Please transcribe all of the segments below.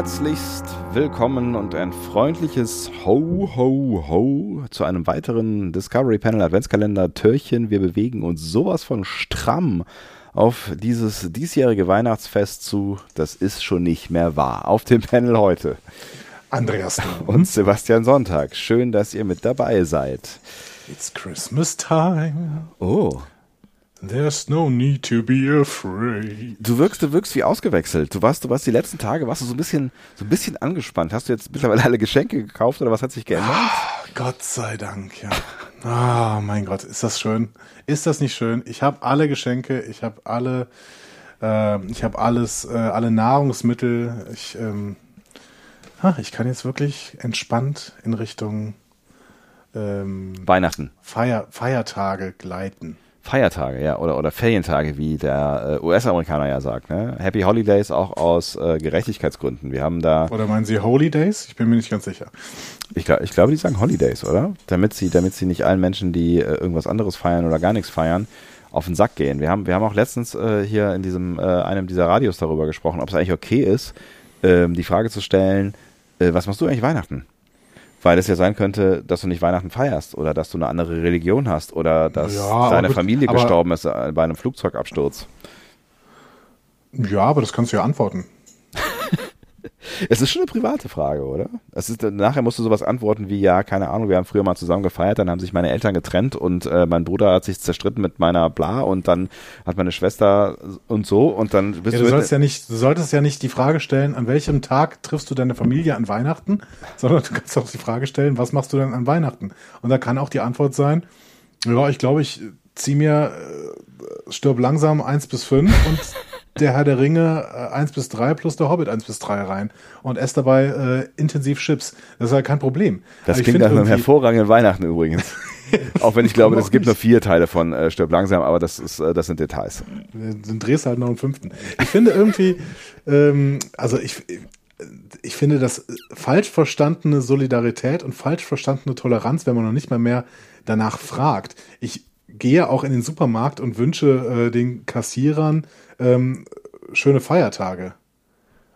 herzlichst willkommen und ein freundliches Ho, Ho, Ho zu einem weiteren Discovery Panel Adventskalender Törchen. Wir bewegen uns sowas von stramm auf dieses diesjährige Weihnachtsfest zu. Das ist schon nicht mehr wahr. Auf dem Panel heute. Andreas und Sebastian Sonntag. Schön, dass ihr mit dabei seid. It's Christmas time. Oh. There's no need to be afraid. Du wirkst, du wirkst wie ausgewechselt. Du warst, du warst die letzten Tage, warst du so ein bisschen, so ein bisschen angespannt. Hast du jetzt mittlerweile alle Geschenke gekauft oder was hat sich geändert? Ah, Gott sei Dank, ja. Ah, oh, mein Gott, ist das schön? Ist das nicht schön? Ich habe alle Geschenke, ich habe alle, äh, ich habe alles, äh, alle Nahrungsmittel. Ich, ähm, ah, ich kann jetzt wirklich entspannt in Richtung ähm, Weihnachten, Feier, Feiertage gleiten. Feiertage, ja, oder, oder Ferientage, wie der äh, US-Amerikaner ja sagt. Ne? Happy Holidays auch aus äh, Gerechtigkeitsgründen. Wir haben da. Oder meinen Sie Holidays? Ich bin mir nicht ganz sicher. Ich, glaub, ich glaube, die sagen Holidays, oder? Damit sie, damit sie nicht allen Menschen, die äh, irgendwas anderes feiern oder gar nichts feiern, auf den Sack gehen. Wir haben, wir haben auch letztens äh, hier in diesem äh, einem dieser Radios darüber gesprochen, ob es eigentlich okay ist, ähm, die Frage zu stellen, äh, was machst du eigentlich Weihnachten? Weil es ja sein könnte, dass du nicht Weihnachten feierst oder dass du eine andere Religion hast oder dass ja, deine gut, Familie gestorben ist äh, bei einem Flugzeugabsturz. Ja, aber das kannst du ja antworten. Es ist schon eine private Frage, oder? Es ist, nachher musst du sowas antworten wie, ja, keine Ahnung, wir haben früher mal zusammen gefeiert, dann haben sich meine Eltern getrennt und äh, mein Bruder hat sich zerstritten mit meiner Bla und dann hat meine Schwester und so und dann bist ja, du. Du sollst ja nicht, du solltest ja nicht die Frage stellen, an welchem Tag triffst du deine Familie an Weihnachten, sondern du kannst auch die Frage stellen, was machst du denn an Weihnachten? Und da kann auch die Antwort sein, ja, ich glaube, ich zieh mir äh, stirb langsam eins bis fünf und der Herr der Ringe äh, 1 bis 3 plus der Hobbit 1 bis 3 rein und esse dabei äh, intensiv Chips. Das ist halt kein Problem. Das klingt nach einem hervorragenden Weihnachten übrigens. Auch wenn ich glaube, es gibt nur vier Teile von äh, Stirb langsam, aber das ist, äh, das sind Details. Dann drehst halt noch einen fünften. Ich finde irgendwie, ähm, also ich, ich finde, dass falsch verstandene Solidarität und falsch verstandene Toleranz, wenn man noch nicht mal mehr danach fragt. Ich gehe auch in den Supermarkt und wünsche äh, den Kassierern ähm, schöne Feiertage.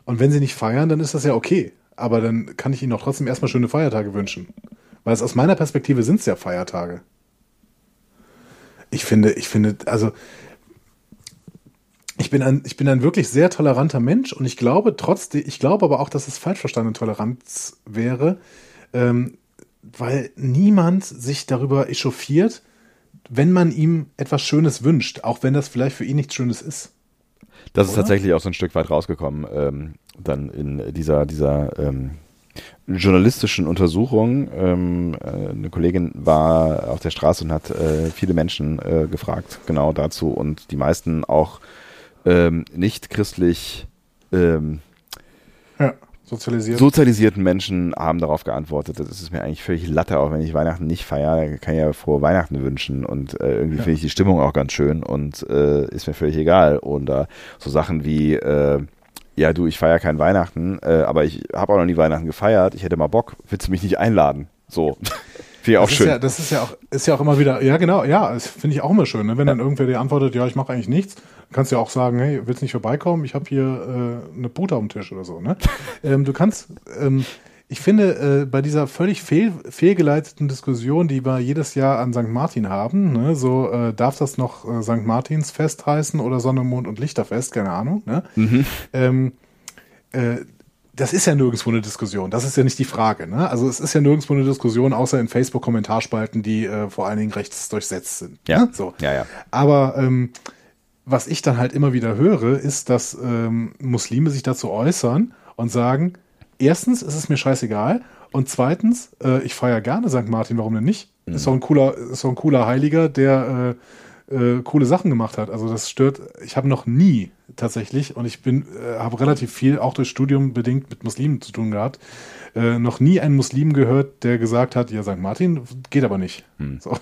Und wenn sie nicht feiern, dann ist das ja okay. Aber dann kann ich ihnen auch trotzdem erstmal schöne Feiertage wünschen. Weil es aus meiner Perspektive sind es ja Feiertage. Ich finde, ich finde, also ich bin ein, ich bin ein wirklich sehr toleranter Mensch und ich glaube trotzdem, ich glaube aber auch, dass es falsch verstandene Toleranz wäre, ähm, weil niemand sich darüber echauffiert, wenn man ihm etwas Schönes wünscht, auch wenn das vielleicht für ihn nichts Schönes ist. Das Oder? ist tatsächlich auch so ein Stück weit rausgekommen, ähm, dann in dieser, dieser ähm, journalistischen Untersuchung. Ähm, äh, eine Kollegin war auf der Straße und hat äh, viele Menschen äh, gefragt, genau dazu. Und die meisten auch ähm, nicht christlich ähm, ja. Sozialisiert. sozialisierten Menschen haben darauf geantwortet. Das ist mir eigentlich völlig latte, auch wenn ich Weihnachten nicht feiere, kann ich ja frohe Weihnachten wünschen. Und äh, irgendwie ja. finde ich die Stimmung auch ganz schön und äh, ist mir völlig egal. Und äh, so Sachen wie, äh, ja du, ich feiere kein Weihnachten, äh, aber ich habe auch noch nie Weihnachten gefeiert, ich hätte mal Bock, willst du mich nicht einladen? So. Finde auch das schön. Ist ja, das ist ja auch, ist ja auch immer wieder, ja genau, ja, das finde ich auch immer schön, ne? wenn ja. dann irgendwer dir antwortet, ja, ich mache eigentlich nichts, kannst ja auch sagen, hey, willst nicht vorbeikommen? Ich habe hier äh, eine Pute am Tisch oder so. Ne? ähm, du kannst, ähm, ich finde, äh, bei dieser völlig fehl, fehlgeleiteten Diskussion, die wir jedes Jahr an St. Martin haben, ne, so äh, darf das noch äh, St. Martinsfest heißen oder Sonne, Mond und Lichterfest, keine Ahnung. Ne? Mhm. Ähm, äh, das ist ja nirgendwo eine Diskussion. Das ist ja nicht die Frage. Ne? Also es ist ja nirgendwo eine Diskussion, außer in Facebook-Kommentarspalten, die äh, vor allen Dingen rechts durchsetzt sind. Ja. Ne? So. Ja, ja. Aber ähm, was ich dann halt immer wieder höre, ist, dass ähm, Muslime sich dazu äußern und sagen, erstens ist es mir scheißegal und zweitens, äh, ich feiere gerne St. Martin, warum denn nicht? Mhm. Ist doch ein cooler, ist doch ein cooler Heiliger, der äh, äh, coole Sachen gemacht hat. Also das stört, ich habe noch nie tatsächlich und ich bin, äh, habe relativ viel auch durch Studium bedingt mit Muslimen zu tun gehabt, äh, noch nie einen Muslim gehört, der gesagt hat, ja, St. Martin geht aber nicht. Mhm. So.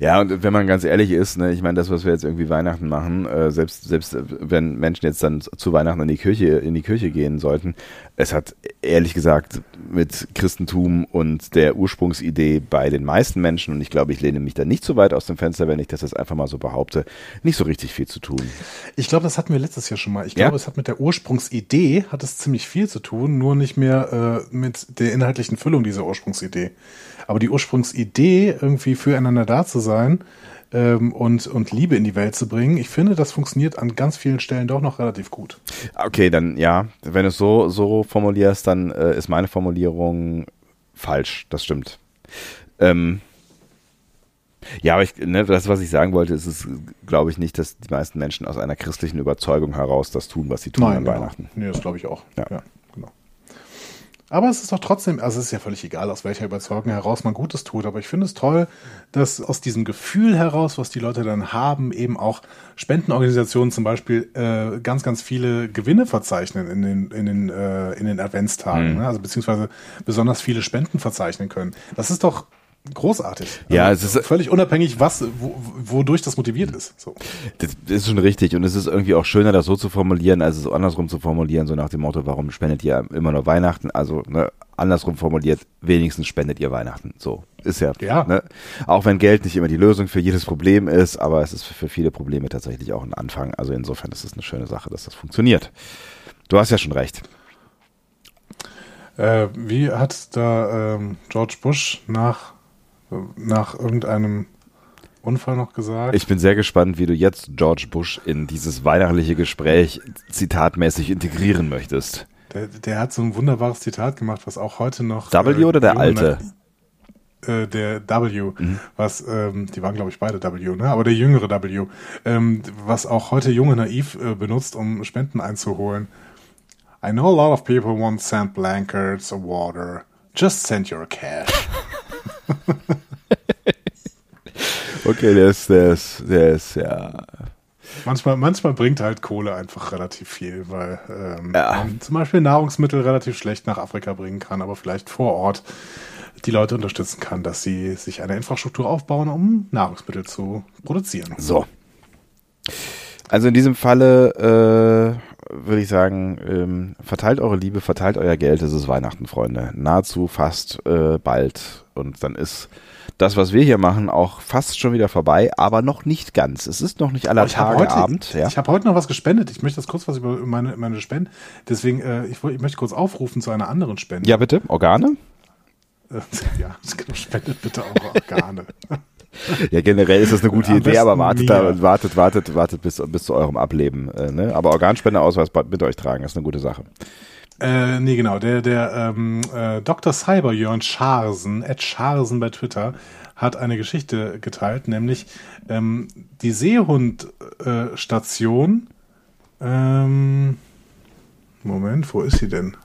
Ja, und wenn man ganz ehrlich ist, ne, ich meine, das, was wir jetzt irgendwie Weihnachten machen, äh, selbst, selbst äh, wenn Menschen jetzt dann zu Weihnachten in die Kirche, in die Kirche gehen sollten, es hat ehrlich gesagt mit Christentum und der Ursprungsidee bei den meisten Menschen, und ich glaube, ich lehne mich da nicht so weit aus dem Fenster, wenn ich das jetzt einfach mal so behaupte, nicht so richtig viel zu tun. Ich glaube, das hatten wir letztes Jahr schon mal. Ich glaube, Ja? es hat mit der Ursprungsidee hat es ziemlich viel zu tun, nur nicht mehr äh, mit der inhaltlichen Füllung dieser Ursprungsidee. Aber die Ursprungsidee, irgendwie füreinander da zu sein ähm, und, und Liebe in die Welt zu bringen, ich finde, das funktioniert an ganz vielen Stellen doch noch relativ gut. Okay, dann ja, wenn du es so, so formulierst, dann äh, ist meine Formulierung falsch. Das stimmt. Ähm, ja, aber ich, ne, das, was ich sagen wollte, ist es, glaube ich, nicht, dass die meisten Menschen aus einer christlichen Überzeugung heraus das tun, was sie tun an genau. Weihnachten. Nee, das glaube ich auch. Ja. genau. Aber es ist doch trotzdem, also es ist ja völlig egal, aus welcher Überzeugung heraus man Gutes tut. Aber ich finde es toll, dass aus diesem Gefühl heraus, was die Leute dann haben, eben auch Spendenorganisationen zum Beispiel äh, ganz, ganz viele Gewinne verzeichnen in den, in den, äh, in den Adventstagen. Mhm. Ne? Also beziehungsweise besonders viele Spenden verzeichnen können. Das ist doch großartig. Ja, Also es ist- völlig unabhängig, was, wo, wodurch das motiviert ist. So. Das ist schon richtig und es ist irgendwie auch schöner, das so zu formulieren, als es andersrum zu formulieren, so nach dem Motto, warum spendet ihr immer nur Weihnachten? Also ne, andersrum formuliert, wenigstens spendet ihr Weihnachten. So ist ja. Ja. Ne? Auch wenn Geld nicht immer die Lösung für jedes Problem ist, aber es ist für viele Probleme tatsächlich auch ein Anfang. Also insofern ist es eine schöne Sache, dass das funktioniert. Du hast ja schon recht. Äh, wie hat da ähm, George Bush nach, nach irgendeinem Unfall noch gesagt? Ich bin sehr gespannt, wie du jetzt George Bush in dieses weihnachtliche Gespräch zitatmäßig integrieren möchtest. der, der hat so ein wunderbares Zitat gemacht, was auch heute noch. W oder der alte? Äh, der W, Mhm. was, ähm, die waren glaube ich beide W, ne? aber der jüngere W, ähm, was auch heute junge naiv äh, benutzt, um Spenden einzuholen. I know a lot of people won't send blankets or water. Just send your cash. Okay, der ist, der ist, der ist, ja. Manchmal, manchmal bringt halt Kohle einfach relativ viel, weil ähm, Ja. man zum Beispiel Nahrungsmittel relativ schlecht nach Afrika bringen kann, aber vielleicht vor Ort die Leute unterstützen kann, dass sie sich eine Infrastruktur aufbauen, um Nahrungsmittel zu produzieren. So. Also in diesem Falle äh, würde ich sagen, ähm, verteilt eure Liebe, verteilt euer Geld, es ist Weihnachten, Freunde. Nahezu fast äh, bald. Und dann ist das, was wir hier machen, auch fast schon wieder vorbei, aber noch nicht ganz. Es ist noch nicht aller habe Tage heute, Abend. Ja? ich hab heute noch was gespendet. Ich möchte das kurz was über meine, meine Spende. Deswegen, äh, ich, ich möchte kurz aufrufen zu einer anderen Spende. ja, bitte, Organe? Äh, ja, genau, spendet bitte eure Organe. Ja, generell ist das eine gute Am Idee, aber wartet, da, wartet, wartet, wartet bis, bis zu eurem Ableben. Äh, ne? Aber Organspendeausweis bitte euch tragen, das ist eine gute Sache. Äh, nee, genau. Der, der ähm, äh, Dr. Cyber Jörn Scharsen, Ed Scharsen bei Twitter, hat eine Geschichte geteilt, nämlich ähm, die Seehundstation. Äh, ähm, Moment, wo ist sie denn?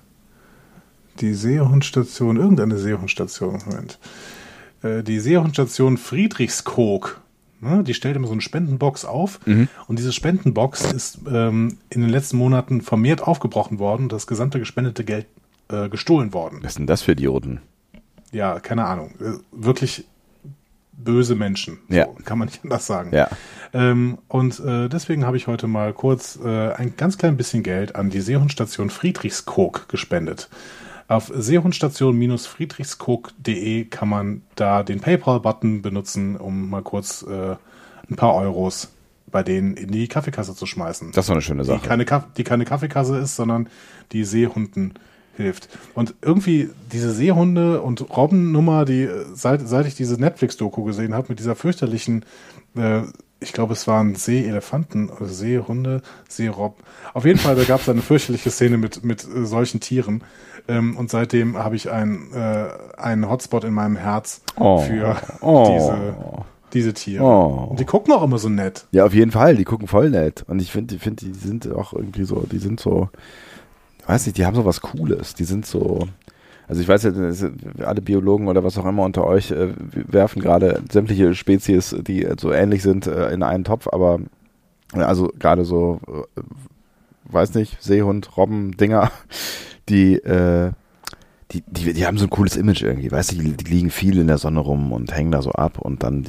Die Seehundstation, irgendeine Seehundstation, Moment. Äh, die Seehundstation Friedrichskoog. Ne, die stellt immer so eine Spendenbox auf und diese Spendenbox ist ähm, in den letzten Monaten vermehrt aufgebrochen worden und das gesamte gespendete Geld äh, gestohlen worden. Was ist denn das für Idioten? Ja, keine Ahnung. Äh, wirklich böse Menschen. So, Ja. Kann man nicht anders sagen. Ja. Ähm, und äh, deswegen habe ich heute mal kurz äh, ein ganz klein bisschen Geld an die Seehundstation Friedrichskoog gespendet. Auf seehundstation-friedrichskoog.de kann man da den PayPal-Button benutzen, um mal kurz äh, ein paar Euros bei denen in die Kaffeekasse zu schmeißen. Das ist doch eine schöne die Sache. keine, Kaff die keine Kaffeekasse ist, sondern die Seehunden hilft. Und irgendwie diese Seehunde- und Robbennummer, die äh, seit, seit ich diese Netflix-Doku gesehen habe, mit dieser fürchterlichen, äh, ich glaube, es waren Seeelefanten oder Seehunde, Seerobben. Auf jeden Fall, da gab es eine fürchterliche Szene mit, mit äh, solchen Tieren. Ähm, und seitdem habe ich ein, äh, einen Hotspot in meinem Herz Oh. für Oh. diese, diese Tiere. Oh. Und die gucken auch immer so nett. Ja, auf jeden Fall. Die gucken voll nett. Und ich finde, die, find, die sind auch irgendwie so, die sind so, weiß nicht, die haben so was Cooles. Die sind so, also ich weiß ja, alle Biologen oder was auch immer unter euch äh, werfen gerade sämtliche Spezies, die so ähnlich sind, äh, in einen Topf, aber äh, also gerade so, äh, weiß nicht, Seehund, Robben, Dinger, die, äh, die, die, die haben so ein cooles Image irgendwie, weißt du, die, die liegen viel in der Sonne rum und hängen da so ab und dann,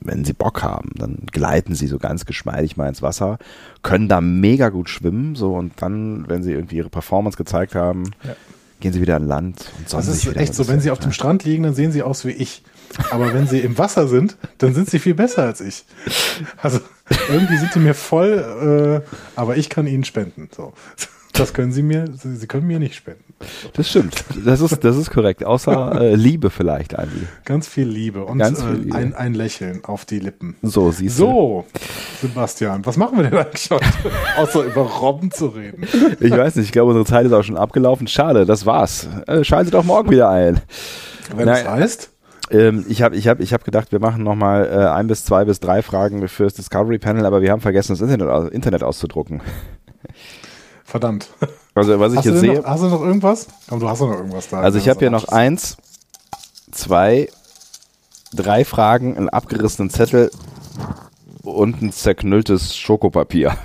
wenn sie Bock haben, dann gleiten sie so ganz geschmeidig mal ins Wasser, können da mega gut schwimmen, so und dann, wenn sie irgendwie ihre Performance gezeigt haben, Ja. gehen sie wieder an Land und sonnen Das ist echt so, wenn sie auf dem Strand liegen, dann sehen sie aus wie ich. Aber wenn sie im Wasser sind, dann sind sie viel besser als ich. Also irgendwie sind sie mir voll, äh, aber ich kann ihnen spenden. So. Das können sie mir, sie, sie können mir nicht spenden. Das stimmt, das ist, das ist korrekt, außer äh, Liebe vielleicht, Andi. Ganz viel Liebe und Ganz viel äh, Liebe. Ein, ein Lächeln auf die Lippen. So, siehst du. So, Sebastian, was machen wir denn eigentlich heute? Außer über Robben zu reden. Ich weiß nicht, ich glaube, unsere Zeit ist auch schon abgelaufen. Schade, das war's. Äh, schaltet auch morgen wieder ein. Wenn das heißt, Ähm, ich habe ich hab, ich hab gedacht, wir machen nochmal äh, ein bis zwei bis drei Fragen fürs Discovery Panel, aber wir haben vergessen, das Internet, aus- Internet auszudrucken. Verdammt. Also was ich Hast du, jetzt denn sehe, noch, hast du noch irgendwas? Komm, du hast noch irgendwas da. also ich habe hier noch eins, zwei, drei Fragen, einen abgerissenen Zettel und ein zerknülltes Schokopapier.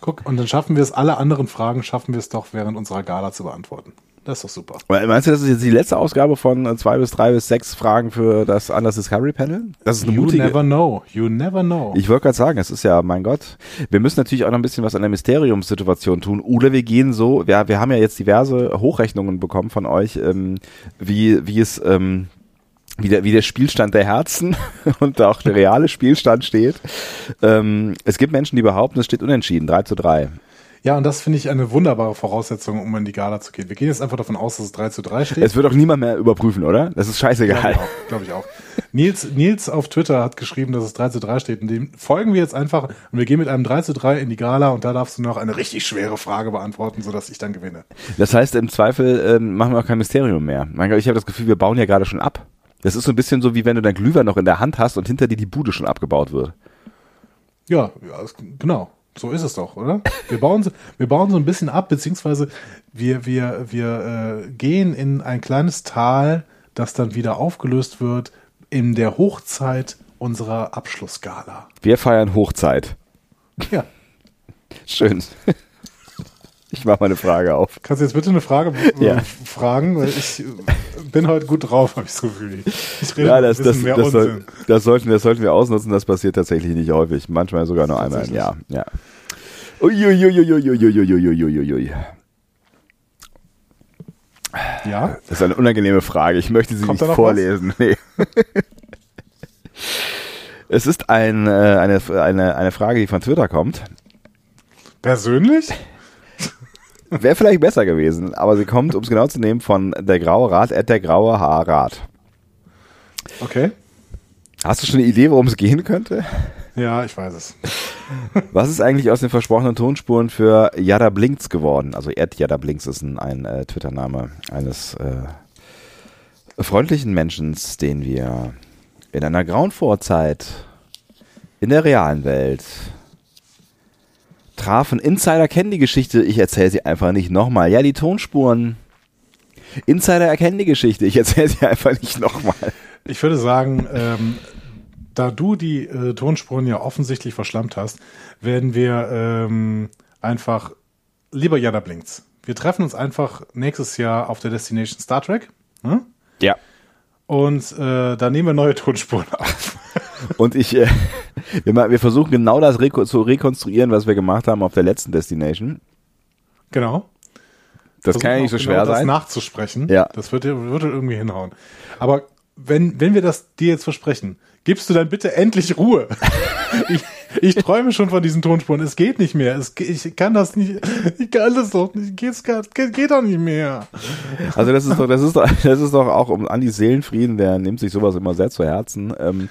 Guck, und dann schaffen wir es, alle anderen Fragen schaffen wir es doch während unserer Gala zu beantworten. Das ist doch super. Meinst du, das ist jetzt die letzte Ausgabe von äh, zwei bis drei bis sechs Fragen für das Anders Discovery Panel? Das ist eine You mutige. never know. You never know. Ich wollte gerade sagen, es ist ja, mein Gott, wir müssen natürlich auch noch ein bisschen was an der Mysteriumssituation tun. Oder wir gehen so, wir, wir haben ja jetzt diverse Hochrechnungen bekommen von euch, ähm, wie, wie es, ähm, wie der, wie der Spielstand der Herzen und auch der reale Spielstand steht. Ähm, es gibt Menschen, die behaupten, es steht unentschieden, 3 zu 3. ja, und das finde ich eine wunderbare Voraussetzung, um in die Gala zu gehen. Wir gehen jetzt einfach davon aus, dass es 3 zu 3 steht. Es wird auch niemand mehr überprüfen, oder? Das ist Glaube scheißegal. ich auch. Glaube ich auch. Nils, Nils auf Twitter hat geschrieben, dass es 3 zu 3 steht. Und dem folgen wir jetzt einfach und wir gehen mit einem 3 zu 3 in die Gala und da darfst du noch eine richtig schwere Frage beantworten, sodass ich dann gewinne. Das heißt, im Zweifel ähm, machen wir auch kein Mysterium mehr. Mein Gott, ich habe das Gefühl, wir bauen ja gerade schon ab. Das ist so ein bisschen so, wie wenn du dein Glühwein noch in der Hand hast und hinter dir die Bude schon abgebaut wird. Ja, ja genau. So ist es doch, oder? Wir bauen, so- wir bauen so ein bisschen ab, beziehungsweise wir, wir, wir äh, gehen in ein kleines Tal, das dann wieder aufgelöst wird in der Hochzeit unserer Abschlussgala. Wir feiern Hochzeit. Ja. Schön. Ich mache mal eine Frage auf. Kannst du jetzt bitte eine Frage äh, Ja. fragen? Weil ich äh, bin heute gut drauf, habe ich so viel. Ich rede Ja, das, das, mehr das, soll, Unsinn. das, sollten, das sollten wir ausnutzen. Das passiert tatsächlich nicht häufig. Manchmal sogar nur einmal im Jahr. Ja. Uiuiuiuiuiuiuiuiuiui. Ja? Das ist eine unangenehme Frage. Ich möchte sie Kommt nicht vorlesen. Nee. Es ist ein, eine, eine, eine Frage, die von Twitter kommt. Persönlich? Wäre vielleicht besser gewesen, aber sie kommt, um es genau zu nehmen, von der graue Rat, at der graue Haarrat. Okay. Hast du schon eine Idee, worum es gehen könnte? Ja, ich weiß es. Was ist eigentlich aus den versprochenen Tonspuren für Yada Blinks geworden? Also Ed Yada Blinks ist ein, ein äh, Twitter-Name eines äh, freundlichen Menschen, den wir in einer grauen Vorzeit in der realen Welt trafen. Insider kennen die Geschichte, ich erzähle sie einfach nicht nochmal. Ja, die Tonspuren. Insider erkennen die Geschichte, ich erzähle sie einfach nicht nochmal. Ich würde sagen, ähm, da du die äh, Tonspuren ja offensichtlich verschlammt hast, werden wir ähm, einfach, lieber Jada Blinks, wir treffen uns einfach nächstes Jahr auf der Destination Star Trek. Hm? Ja. Und äh, da nehmen wir neue Tonspuren auf. Und ich, äh, wir, wir versuchen genau das reko zu rekonstruieren, was wir gemacht haben auf der letzten Destination. Genau. Das kann ja nicht so Versuchen schwer genau sein. Das nachzusprechen. Ja. Das wird, wird irgendwie hinhauen. Aber wenn, wenn wir das dir jetzt versprechen, gibst du dann bitte endlich Ruhe. ich, ich träume schon von diesen Tonspuren. Es geht nicht mehr. Es, ich kann das nicht. Ich kann das doch nicht. Geht's, geht, geht doch nicht mehr. Also das ist doch, das ist doch, das ist doch auch um Andis Seelenfrieden, der nimmt sich sowas immer sehr zu Herzen. Ähm,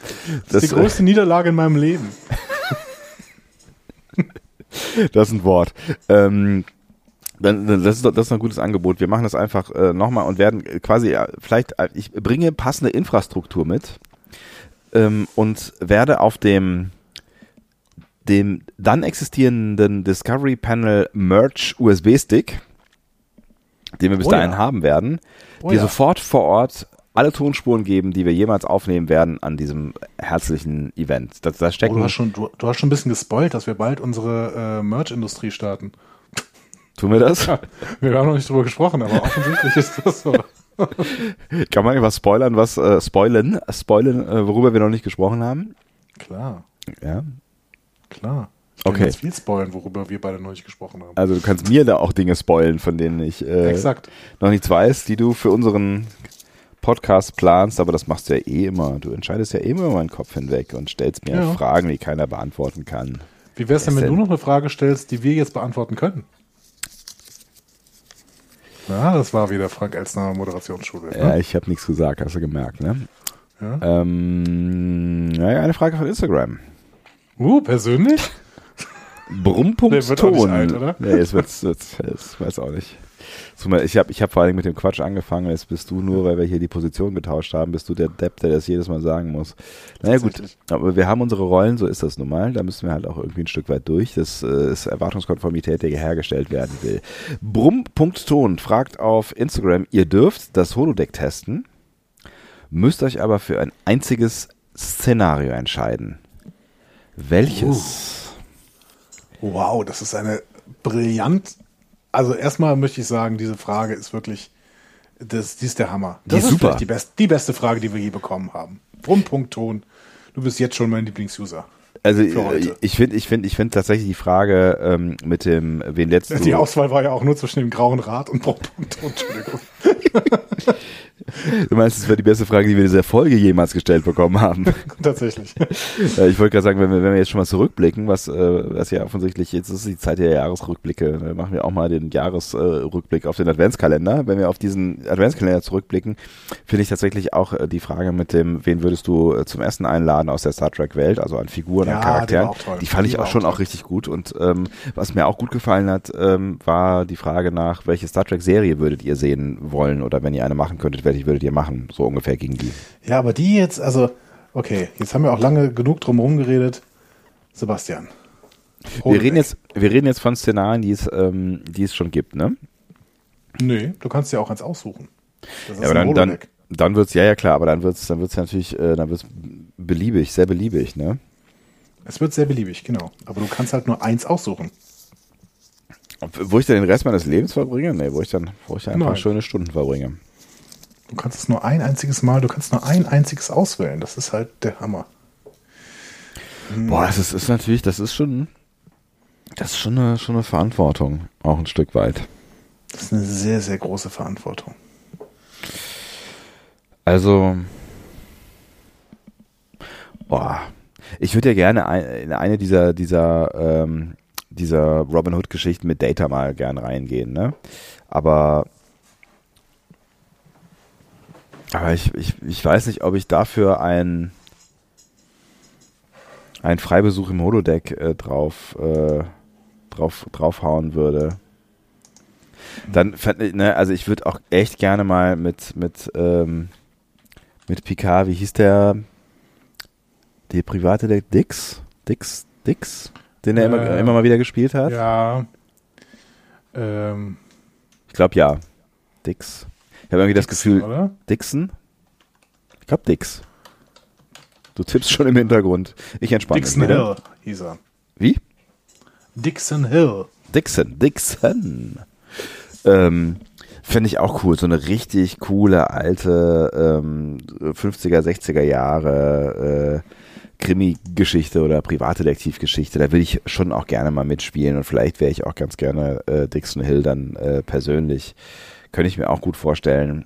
Das ist die äh, größte Niederlage in meinem Leben. Das ist ein Wort. Ähm, das ist, doch, das ist ein gutes Angebot. Wir machen das einfach äh, nochmal und werden äh, quasi, äh, vielleicht, äh, ich bringe passende Infrastruktur mit ähm, und werde auf dem, dem dann existierenden Discovery Panel Merch USB-Stick, den wir bis Oh dahin ja. haben werden, Oh dir ja. sofort vor Ort alle Tonspuren geben, die wir jemals aufnehmen werden an diesem herzlichen Event. Da, da Oh, stecken du, hast schon, du, du hast schon ein bisschen gespoilt, dass wir bald unsere äh, Merch-Industrie starten. Tun wir das? Wir haben noch nicht drüber gesprochen, aber offensichtlich ist das so. Kann man irgendwas spoilern, was äh, spoilen, spoilen, äh, worüber wir noch nicht gesprochen haben? Klar, Ja. klar. Ich kann Okay. jetzt viel spoilern, worüber wir beide noch nicht gesprochen haben. Also du kannst mir da auch Dinge spoilen, von denen ich äh, noch nichts weiß, die du für unseren Podcast planst, aber das machst du ja eh immer. Du entscheidest ja eh immer über meinen Kopf hinweg und stellst mir Ja. Fragen, die keiner beantworten kann. Wie wär's denn, wenn du noch eine Frage stellst, die wir jetzt beantworten können? Ja, das war wieder Frank Elsner Moderationsschule. Ja, Ne? ich habe nichts gesagt, hast du gemerkt, ne? Ja. Ähm, naja, eine Frage von Instagram. Uh, persönlich? Brumm.ton. Der wird auch nicht alt, oder? Nee, es wird, es, es weiß auch nicht. Ich habe ich hab vor allem mit dem Quatsch angefangen, jetzt bist du nur, weil wir hier die Position getauscht haben, bist du der Depp, der das jedes Mal sagen muss. Naja gut, aber wir haben unsere Rollen, so ist das nun mal. Da müssen wir halt auch irgendwie ein Stück weit durch. Das äh, ist Erwartungskonformität, die hergestellt werden will. Brumm.ton fragt auf Instagram, ihr dürft das Holodeck testen, müsst euch aber für ein einziges Szenario entscheiden. Welches? Wow, das ist eine brillant. Also erstmal möchte ich sagen, diese Frage ist wirklich, das, die ist der Hammer. Die Das ist super. die, best, die beste Frage, die wir je bekommen haben. Brumm.ton. Du bist jetzt schon mein Lieblingsuser. Also äh, ich finde, ich finde, ich finde tatsächlich die Frage ähm, mit dem, wen letzten Die Auswahl war ja auch nur zwischen dem grauen Rad und Brumm.ton. Entschuldigung. Du meinst, das wäre die beste Frage, die wir in dieser Folge jemals gestellt bekommen haben. Tatsächlich. Äh, ich wollte gerade sagen, wenn wir, wenn wir jetzt schon mal zurückblicken, was, äh, was ja offensichtlich jetzt ist die Zeit der Jahresrückblicke, dann machen wir auch mal den Jahresrückblick auf den Adventskalender. Wenn wir auf diesen Adventskalender zurückblicken, finde ich tatsächlich auch die Frage mit dem, wen würdest du zum Essen einladen aus der Star Trek Welt, also an Figuren, Ja, an die Charakteren. auch toll. Die fand Die ich auch auch schon auch toll. richtig gut. Und ähm, was mir auch gut gefallen hat, ähm, war die Frage nach, welche Star Trek Serie würdet ihr sehen wollen oder wenn ihr eine machen könntet, welche würdet ihr machen? So ungefähr gegen die. Ja, aber die jetzt, also, okay, jetzt haben wir auch lange genug drum geredet. Sebastian. Wir reden jetzt, wir reden jetzt von Szenarien, die es, ähm, die es schon gibt, ne? Nee, du kannst dir auch eins aussuchen. Das ist Ja, aber ein dann, dann, Holodeck. dann wird's, ja, ja klar, aber dann wird's, dann wird's natürlich, äh, dann wird's beliebig, sehr beliebig, ne? Es wird sehr beliebig, genau. Aber du kannst halt nur eins aussuchen. Wo ich dann den Rest meines Lebens verbringe? Nee, wo ich dann, wo ich dann ein paar schöne Stunden verbringe. Du kannst es nur ein einziges Mal, du kannst nur ein einziges auswählen. Das ist halt der Hammer. Boah, das ist, ist natürlich, das ist schon, das ist schon eine, schon eine Verantwortung, auch ein Stück weit. Das ist eine sehr, sehr große Verantwortung. Also, boah, ich würde ja gerne in eine dieser, dieser, ähm, dieser Robin Hood Geschichten mit Data mal gern reingehen, ne? Aber, aber ich, ich, ich weiß nicht, ob ich dafür ein, ein Freibesuch im Holodeck äh, drauf, äh, drauf, draufhauen würde. Dann, ne, also ich würde auch echt gerne mal mit, mit, ähm, mit Picard, wie hieß der, der private der Dix? Dix? Dix? Den er immer, Äh, immer mal wieder gespielt hat? Ja. Ähm, Ich glaube ja. Dix. Ich habe irgendwie das Dixon, Gefühl, Oder? Dixon? Ich glaube Dix. Du tippst schon im Hintergrund. Ich entspanne mich Dixon wieder. Hill hieß er. Wie? Dixon Hill. Dixon, Dixon. Ähm, Finde ich auch cool. So eine richtig coole alte ähm, 50er, 60er Jahre äh, Krimi-Geschichte oder Privatdetektivgeschichte. Da will ich schon auch gerne mal mitspielen und vielleicht wäre ich auch ganz gerne äh, Dixon Hill dann äh, persönlich. Könnte ich mir auch gut vorstellen.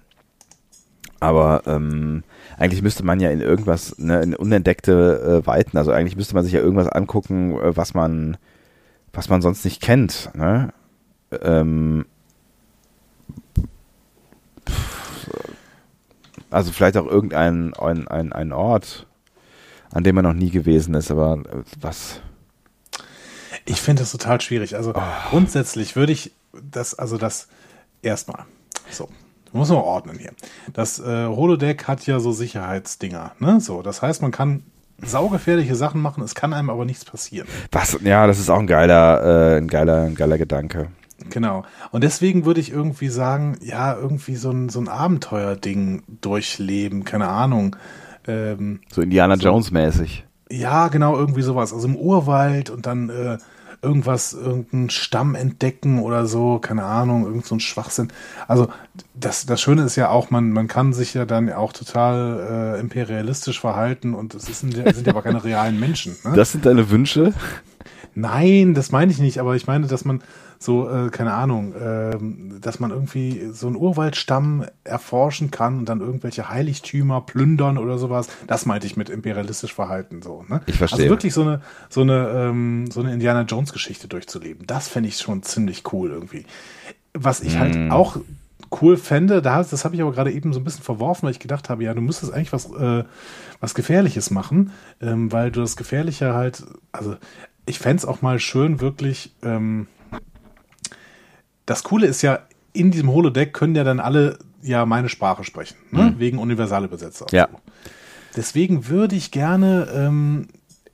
Aber ähm, eigentlich müsste man ja in irgendwas, ne, in unentdeckte äh, Weiten, also eigentlich müsste man sich ja irgendwas angucken, äh, was man, was man sonst nicht kennt. Ne? Ähm, also vielleicht auch irgendein ein, ein, ein Ort, an dem man noch nie gewesen ist, aber äh, was? Ich finde das total schwierig. Also grundsätzlich würde ich das, also das erstmal. So, muss man ordnen hier. Das äh, Holodeck hat ja so Sicherheitsdinger, ne? So, das heißt, man kann saugefährliche Sachen machen, es kann einem aber nichts passieren. Was? Ja, das ist auch ein geiler, äh, ein geiler, ein geiler Gedanke. Genau. Und deswegen würde ich irgendwie sagen, ja, irgendwie so ein, so ein Abenteuerding durchleben, keine Ahnung. Ähm, So Indiana Jones mäßig. Ja, genau, irgendwie sowas. Also im Urwald und dann äh, irgendwas, irgendeinen Stamm entdecken oder so, keine Ahnung, irgend so ein Schwachsinn. Also das, das Schöne ist ja auch, man, man kann sich ja dann auch total äh, imperialistisch verhalten und es ist, sind ja aber keine realen Menschen. Ne? Das sind deine Wünsche? Nein, das meine ich nicht, aber ich meine, dass man so, äh, keine Ahnung, äh, dass man irgendwie so einen Urwaldstamm erforschen kann und dann irgendwelche Heiligtümer plündern oder sowas. Das meinte ich mit imperialistisch Verhalten so. Ne? Ich verstehe. Also wirklich so eine, so eine, ähm, so eine Indiana Jones Geschichte durchzuleben. Das fände ich schon ziemlich cool irgendwie. Was ich mm. halt auch cool fände, da, das habe ich aber gerade eben so ein bisschen verworfen, weil ich gedacht habe, ja, du müsstest eigentlich was, äh, was Gefährliches machen, ähm, weil du das Gefährliche halt, also ich fände es auch mal schön, wirklich, ähm, das Coole ist ja, in diesem Holodeck können ja dann alle ja meine Sprache sprechen, ne? mhm. wegen universale Besetzer. Ja. Deswegen würde ich gerne ähm,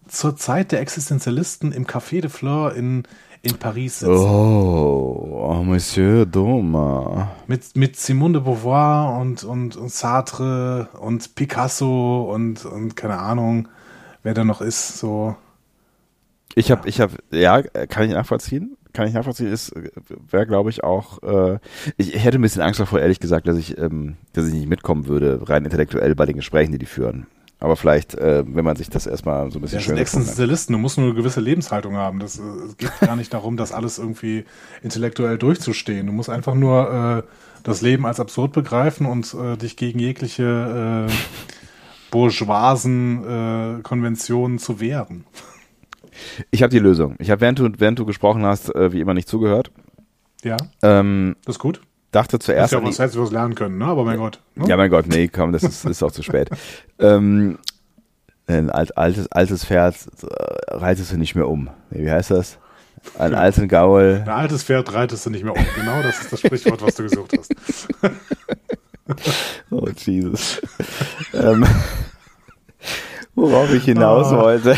zur Zeit der Existenzialisten im Café de Fleur in, in Paris sitzen. Oh, oh Monsieur Doma. Mit, mit Simone de Beauvoir und, und, und Sartre und Picasso und, und keine Ahnung, wer da noch ist, so. Ich habe, ich habe, ja, kann ich nachvollziehen kann ich nachvollziehen, ist, wäre glaube ich auch, äh, ich, ich hätte ein bisschen Angst davor, ehrlich gesagt, dass ich, ähm, dass ich nicht mitkommen würde, rein intellektuell bei den Gesprächen, die die führen. Aber vielleicht, äh, wenn man sich das erstmal so ein bisschen ja, schön. Das sind Existenzialisten, du musst nur eine gewisse Lebenshaltung haben. Das, äh, es geht gar nicht darum, das alles irgendwie intellektuell durchzustehen. Du musst einfach nur äh, das Leben als absurd begreifen und äh, dich gegen jegliche äh, bourgeoisen äh, Konventionen zu wehren. Ich habe die Lösung. Ich habe, während du, während du gesprochen hast, äh, wie immer nicht zugehört. Ja. Ähm, das ist gut. Dachte zuerst. Das ist ja was, hättest du was lernen können, ne? Aber mein Gott. Ne? Ja, mein Gott, nee, komm, das ist, ist auch zu spät. ähm, ein alt, altes, altes Pferd äh, reitest du nicht mehr um. Nee, wie heißt das? Ein alten Gaul. Ein altes Pferd reitest du nicht mehr um. Genau, das ist das Sprichwort, was du gesucht hast. oh, Jesus. ähm, worauf ich hinaus ah. wollte.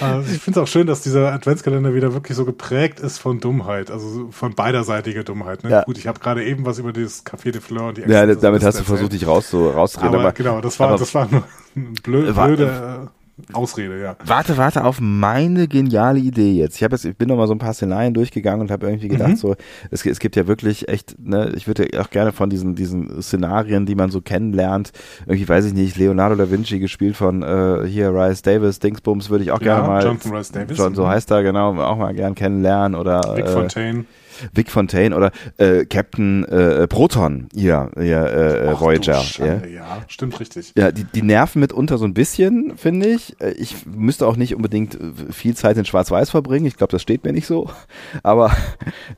Also ich finde es auch schön, dass dieser Adventskalender wieder wirklich so geprägt ist von Dummheit, also von beiderseitiger Dummheit. Ne? Ja. Gut, ich habe gerade eben was über das Café de Fleur und die Ja, damit hast du versucht, dich raus, so, rauszureden. Aber, aber, genau, das war, das war nur ein blöd, blöde, Ausrede, ja. Warte, warte auf meine geniale Idee jetzt. Ich habe jetzt, ich bin noch mal so ein paar Szenarien durchgegangen und habe irgendwie gedacht, mhm. so, es, es gibt ja wirklich echt, ne, ich würde auch gerne von diesen, diesen Szenarien, die man so kennenlernt, irgendwie weiß ich nicht, Leonardo da Vinci gespielt von äh, hier Rice Davis, Dingsbums, würde ich auch ja, gerne mal. Jonathan Rice Davis. John, so heißt er, genau, auch mal gern kennenlernen oder. Rick äh, Fontaine. Vic Fontaine oder äh, Captain äh, Proton, hier, hier äh, Ach, Voyager. Ja. ja, stimmt richtig. Ja, die, die nerven mitunter so ein bisschen, finde ich. Äh, ich müsste auch nicht unbedingt äh, viel Zeit in Schwarz-Weiß verbringen. Ich glaube, das steht mir nicht so. Aber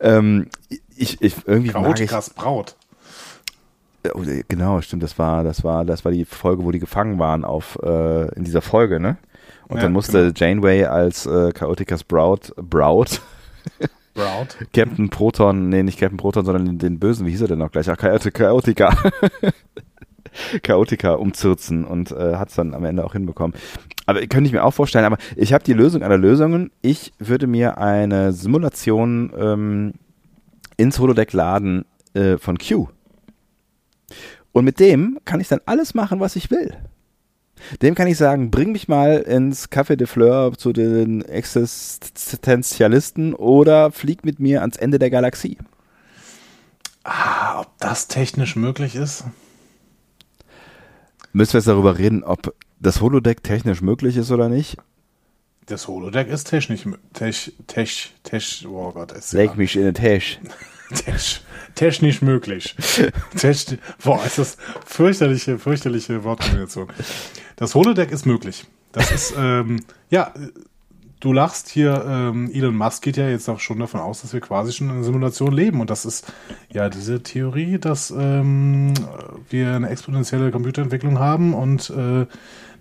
ähm, ich, ich irgendwie Chaotikas mag ich, Braut. Oh, genau, stimmt. Das war, das war, das war die Folge, wo die gefangen waren auf äh, in dieser Folge, ne? Und ja, dann musste genau. Janeway als äh, Chaotikas Braut, Braut Sprout. Captain Proton, nee, nicht Captain Proton, sondern den, den Bösen, wie hieß er denn noch gleich? Ach, Chaotica. Chaotica umzürzen und äh, hat es dann am Ende auch hinbekommen. Aber könnte ich mir auch vorstellen, aber ich habe die Lösung aller Lösungen. Ich würde mir eine Simulation ähm, ins Holodeck laden äh, von Q. Und mit dem kann ich dann alles machen, was ich will. Dem kann ich sagen, bring mich mal ins Café de Fleur zu den Existenzialisten oder flieg mit mir ans Ende der Galaxie. Ah, ob das technisch möglich ist? Müssen wir jetzt darüber reden, ob das Holodeck technisch möglich ist oder nicht? Das Holodeck ist technisch, tech, tech, tech, oh Gott. Ist Leg ja. mich in den Tech. Tech technisch möglich. Techn Boah, ist das fürchterliche, fürchterliche Wortkombination. Das Holodeck ist möglich. Das ist, ähm, ja, du lachst hier, ähm, Elon Musk geht ja jetzt auch schon davon aus, dass wir quasi schon in einer Simulation leben. Und das ist ja diese Theorie, dass ähm, wir eine exponentielle Computerentwicklung haben und äh,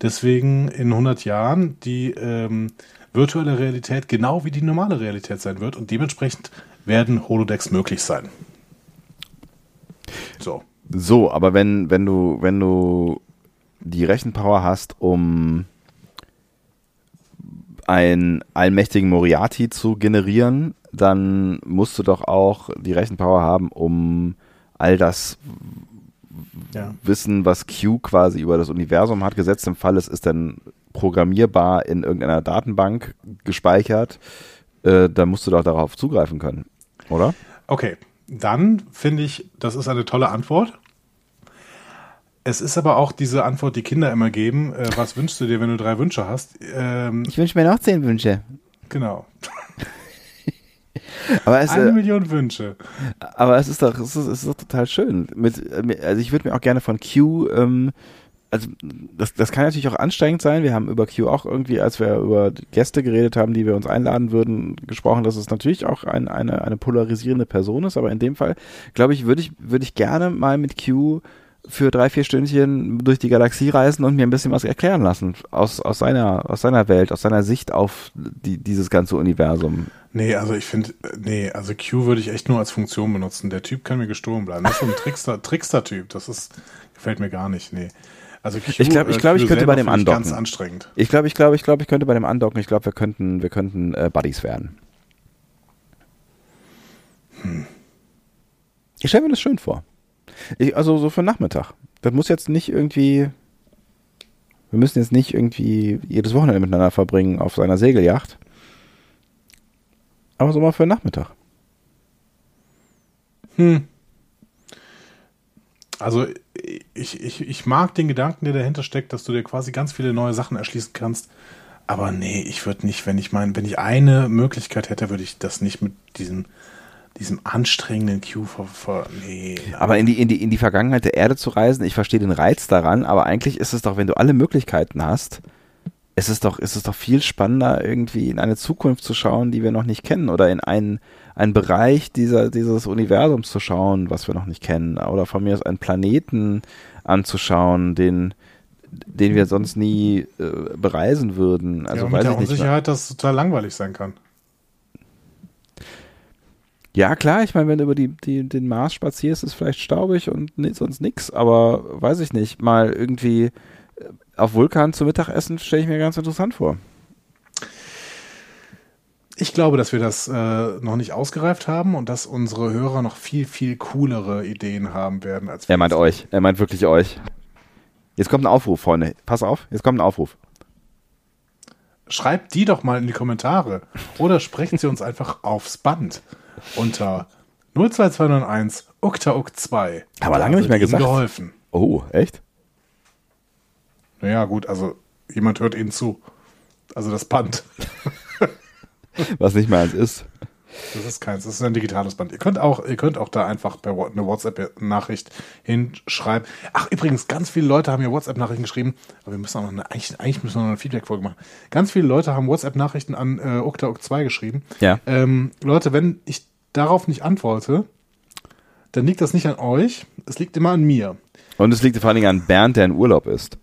deswegen in 100 Jahren die ähm, virtuelle Realität genau wie die normale Realität sein wird. Und dementsprechend werden Holodecks möglich sein. So. So, aber wenn, wenn du, wenn du die Rechenpower hast, um einen allmächtigen Moriarty zu generieren, dann musst du doch auch die Rechenpower haben, um all das ja. Wissen, was Q quasi über das Universum hat, gesetzt im Fall, es ist dann programmierbar in irgendeiner Datenbank gespeichert, äh, dann musst du doch darauf zugreifen können, oder? Okay, dann finde ich, das ist eine tolle Antwort. Es ist aber auch diese Antwort, die Kinder immer geben. Äh, was wünschst du dir, wenn du drei Wünsche hast? Ähm, Ich wünsche mir noch zehn Wünsche. genau. Aber es, Eine äh, Million Wünsche. aber es ist doch, es ist, es ist doch total schön. Mit, äh, also ich würde mir auch gerne von Q, ähm, also das, das kann natürlich auch anstrengend sein. Wir haben über Q auch irgendwie, als wir über Gäste geredet haben, die wir uns einladen würden, gesprochen, dass es natürlich auch ein, eine, eine polarisierende Person ist. Aber in dem Fall, glaube ich, würde ich, würde ich gerne mal mit Q für drei, vier Stündchen durch die Galaxie reisen und mir ein bisschen was erklären lassen aus, aus, seiner, aus seiner Welt, aus seiner Sicht auf die, dieses ganze Universum. Nee, also ich finde, nee, also Q würde ich echt nur als Funktion benutzen. Der Typ kann mir gestohlen bleiben. Das ist so ein Trickster, Trickster-Typ. Das ist, gefällt mir gar nicht, nee. Also Q, Ich glaube, ich, äh, glaub, ich könnte bei dem ich andocken. Ganz anstrengend. Ich glaube, ich glaube, ich glaube, ich könnte bei dem andocken. Ich glaube, wir könnten, wir könnten äh, Buddies werden. Ich stelle mir das schön vor. Ich, also so für Nachmittag. Das muss jetzt nicht irgendwie. Wir müssen jetzt nicht irgendwie jedes Wochenende miteinander verbringen auf seiner Segelyacht. Aber so mal für Nachmittag. Hm. Also ich, ich, ich mag den Gedanken, der dahinter steckt, dass du dir quasi ganz viele neue Sachen erschließen kannst. Aber nee, ich würde nicht, wenn ich mein, wenn ich eine Möglichkeit hätte, würde ich das nicht mit diesem, diesem anstrengenden Q ver, ver nee. Aber in die, in, die, in die Vergangenheit der Erde zu reisen, ich verstehe den Reiz daran, aber eigentlich ist es doch, wenn du alle Möglichkeiten hast, ist es doch, ist es doch viel spannender, irgendwie in eine Zukunft zu schauen, die wir noch nicht kennen, oder in einen, einen Bereich dieser, dieses Universums zu schauen, was wir noch nicht kennen, oder von mir aus einen Planeten anzuschauen, den, den wir sonst nie äh, bereisen würden. Also ja, mit weiß der ich nicht. Unsicherheit, dass es total langweilig sein kann. Ja, klar, ich meine, wenn du über die, die, den Mars spazierst, ist vielleicht staubig und sonst nix, aber weiß ich nicht, mal irgendwie äh, auf Vulkan zu Mittag essen, stelle ich mir ganz interessant vor. Ich glaube, dass wir das äh, noch nicht ausgereift haben und dass unsere Hörer noch viel, viel coolere Ideen haben werden als wir. Er meint euch, er meint wirklich euch. Jetzt kommt ein Aufruf, Freunde. Pass auf, jetzt kommt ein Aufruf. Schreibt die doch mal in die Kommentare oder sprechen sie uns einfach aufs Band unter 02291 uktauk 2. Haben wir lange nicht mehr gesagt. geholfen. Oh, echt? Naja, gut, also jemand hört ihnen zu. Also das Band. Was nicht mehr eins ist. Das ist keins, das ist ein digitales Band. Ihr könnt auch, ihr könnt auch da einfach per eine WhatsApp-Nachricht hinschreiben. Ach, übrigens, ganz viele Leute haben ja WhatsApp-Nachrichten geschrieben, aber wir müssen auch noch eine, eigentlich, eigentlich müssen wir noch eine Feedback-Folge machen. Ganz viele Leute haben WhatsApp-Nachrichten an äh, Okta 2 geschrieben. Ja. Ähm, Leute, wenn ich darauf nicht antworte, dann liegt das nicht an euch, es liegt immer an mir. Und es liegt vor allen Dingen an Bernd, der in Urlaub ist.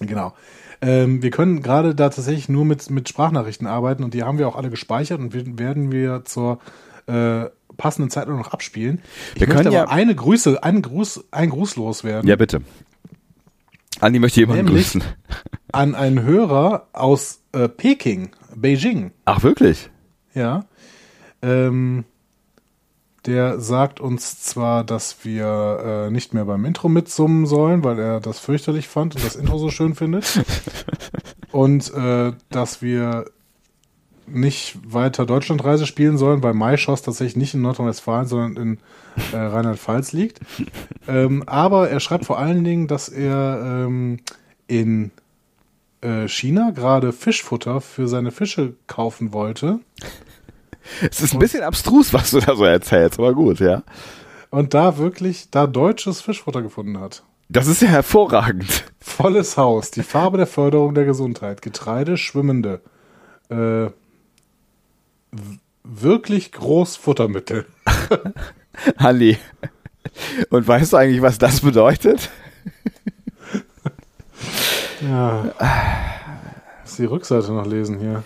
Genau. Ähm, wir können gerade da tatsächlich nur mit, mit Sprachnachrichten arbeiten und die haben wir auch alle gespeichert und wir, werden wir zur äh, passenden Zeit auch noch abspielen. Ich Wir können aber ja- eine Grüße, einen Gruß, einen Gruß loswerden Ja, bitte. Andi möchte jemanden Nämlich- grüßen. an einen Hörer aus äh, Peking, Beijing. Ach, wirklich? Ja. Ähm, der sagt uns zwar, dass wir äh, nicht mehr beim Intro mitsummen sollen, weil er das fürchterlich fand und das Intro so schön findet. Und äh, dass wir nicht weiter Deutschlandreise spielen sollen, weil Maischoss tatsächlich nicht in Nordrhein-Westfalen, sondern in äh, Rheinland-Pfalz liegt. Ähm, aber er schreibt vor allen Dingen, dass er ähm, in äh, China gerade Fischfutter für seine Fische kaufen wollte. Es ist ein bisschen abstrus, was du da so erzählst, aber gut, ja. und da wirklich da deutsches Fischfutter gefunden hat. Das ist ja hervorragend. Volles Haus, die Farbe der Förderung der Gesundheit, Getreide, schwimmende, äh, wirklich groß Futtermittel. Halli. Und weißt du eigentlich, was das bedeutet? Ja. Muss die Rückseite noch lesen hier.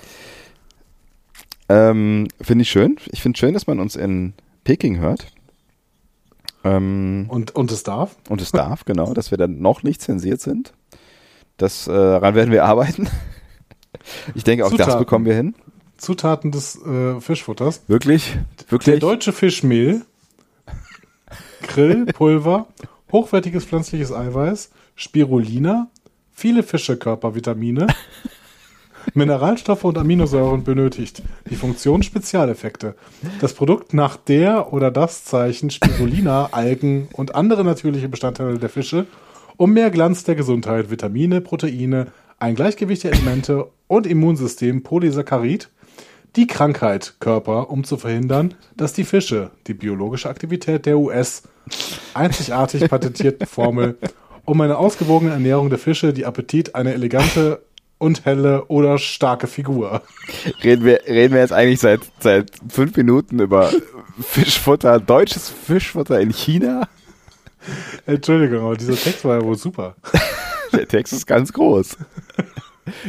Ähm, finde ich schön. Ich finde schön, dass man uns in Peking hört. Ähm, Und, und es darf? und es darf, genau, dass wir dann noch nicht zensiert sind. Das, äh, daran werden wir arbeiten. Ich denke, auch das Zutaten. bekommen wir hin. Zutaten des äh, Fischfutters. Wirklich? Der Wirklich? deutsche Fischmehl, Grillpulver, hochwertiges pflanzliches Eiweiß, Spirulina, viele Fischekörpervitamine, Mineralstoffe und Aminosäuren benötigt. Die Funktion Spezialeffekte. Das Produkt nach der oder das Zeichen Spirulina, Algen und andere natürliche Bestandteile der Fische, um mehr Glanz der Gesundheit, Vitamine, Proteine, ein Gleichgewicht der Elemente und Immunsystem Polysaccharid, die Krankheit Körper, um zu verhindern, dass die Fische die biologische Aktivität der US einzigartig patentierten Formel um eine ausgewogene Ernährung der Fische, die Appetit, eine elegante und helle oder starke Figur. Reden wir, reden wir jetzt eigentlich seit, seit fünf Minuten über Fischfutter, deutsches Fischfutter in China? Entschuldigung, aber dieser Text war ja wohl super. Der Text ist ganz groß.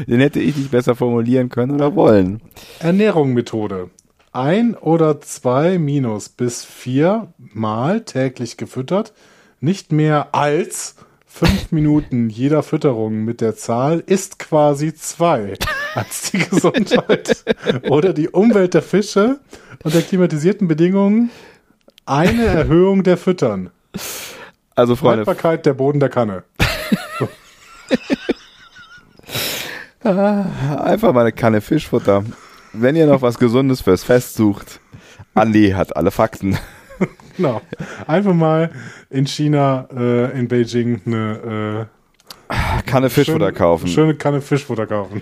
Den hätte ich nicht besser formulieren können oder wollen. Ernährung Methode. Ein oder zwei minus bis vier Mal täglich gefüttert, nicht mehr als fünf Minuten jeder Fütterung mit der Zahl ist quasi zwei als die Gesundheit oder die Umwelt der Fische unter klimatisierten Bedingungen eine Erhöhung der Füttern. Also Freunde, Haltbarkeit der Boden der Kanne. einfach mal eine Kanne Fischfutter. Wenn ihr noch was Gesundes fürs Fest sucht, Andi hat alle Fakten. Genau. Einfach mal in China, äh, in Beijing eine Kanne Fischfutter kaufen. schöne Kanne Fischfutter kaufen.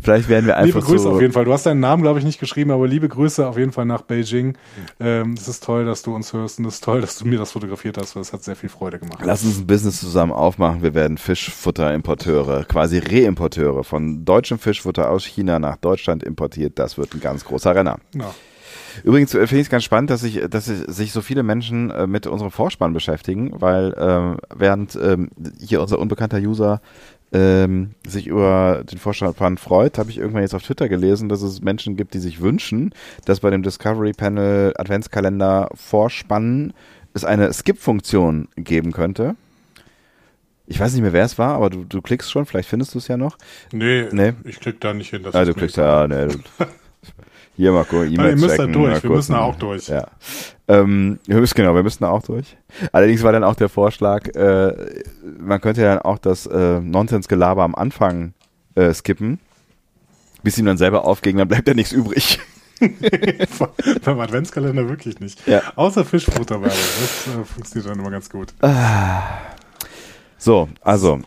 Vielleicht werden wir einfach Liebe Grüße so. auf jeden Fall. Du hast deinen Namen, glaube ich, nicht geschrieben, aber liebe Grüße auf jeden Fall nach Beijing. Ähm, es ist toll, dass du uns hörst und es ist toll, dass du mir das fotografiert hast, weil es hat sehr viel Freude gemacht. Lass uns ein Business zusammen aufmachen. Wir werden Fischfutterimporteure, quasi Reimporteure von deutschem Fischfutter aus China nach Deutschland importiert. Das wird ein ganz großer Renner. Ja. Übrigens äh, finde ich es ganz spannend, dass sich, dass sich so viele Menschen äh, mit unserem Vorspann beschäftigen, weil ähm, während ähm, hier unser unbekannter User ähm, sich über den Vorspann freut, habe ich irgendwann jetzt auf Twitter gelesen, dass es Menschen gibt, die sich wünschen, dass bei dem Discovery Panel Adventskalender Vorspannen es eine Skip-Funktion geben könnte. Ich weiß nicht mehr, wer es war, aber du, du klickst schon, vielleicht findest du es ja noch. Nee, Nee. ich klick da nicht hin. Das Ah, du klickst egal. ja, ne, du, hier Marco, E-Mail ihr müsst da checken, durch, wir müssen da auch durch. Ja. Ähm, wir müssen, genau, wir müssen da auch durch. Allerdings war dann auch der Vorschlag, äh, man könnte ja dann auch das äh, Nonsensgelaber am Anfang äh, skippen, bis ihm dann selber aufging, dann bleibt ja nichts übrig. Beim Adventskalender wirklich nicht. Ja. Außer Fischfutterwerbung. Das äh, funktioniert dann immer ganz gut. So, also.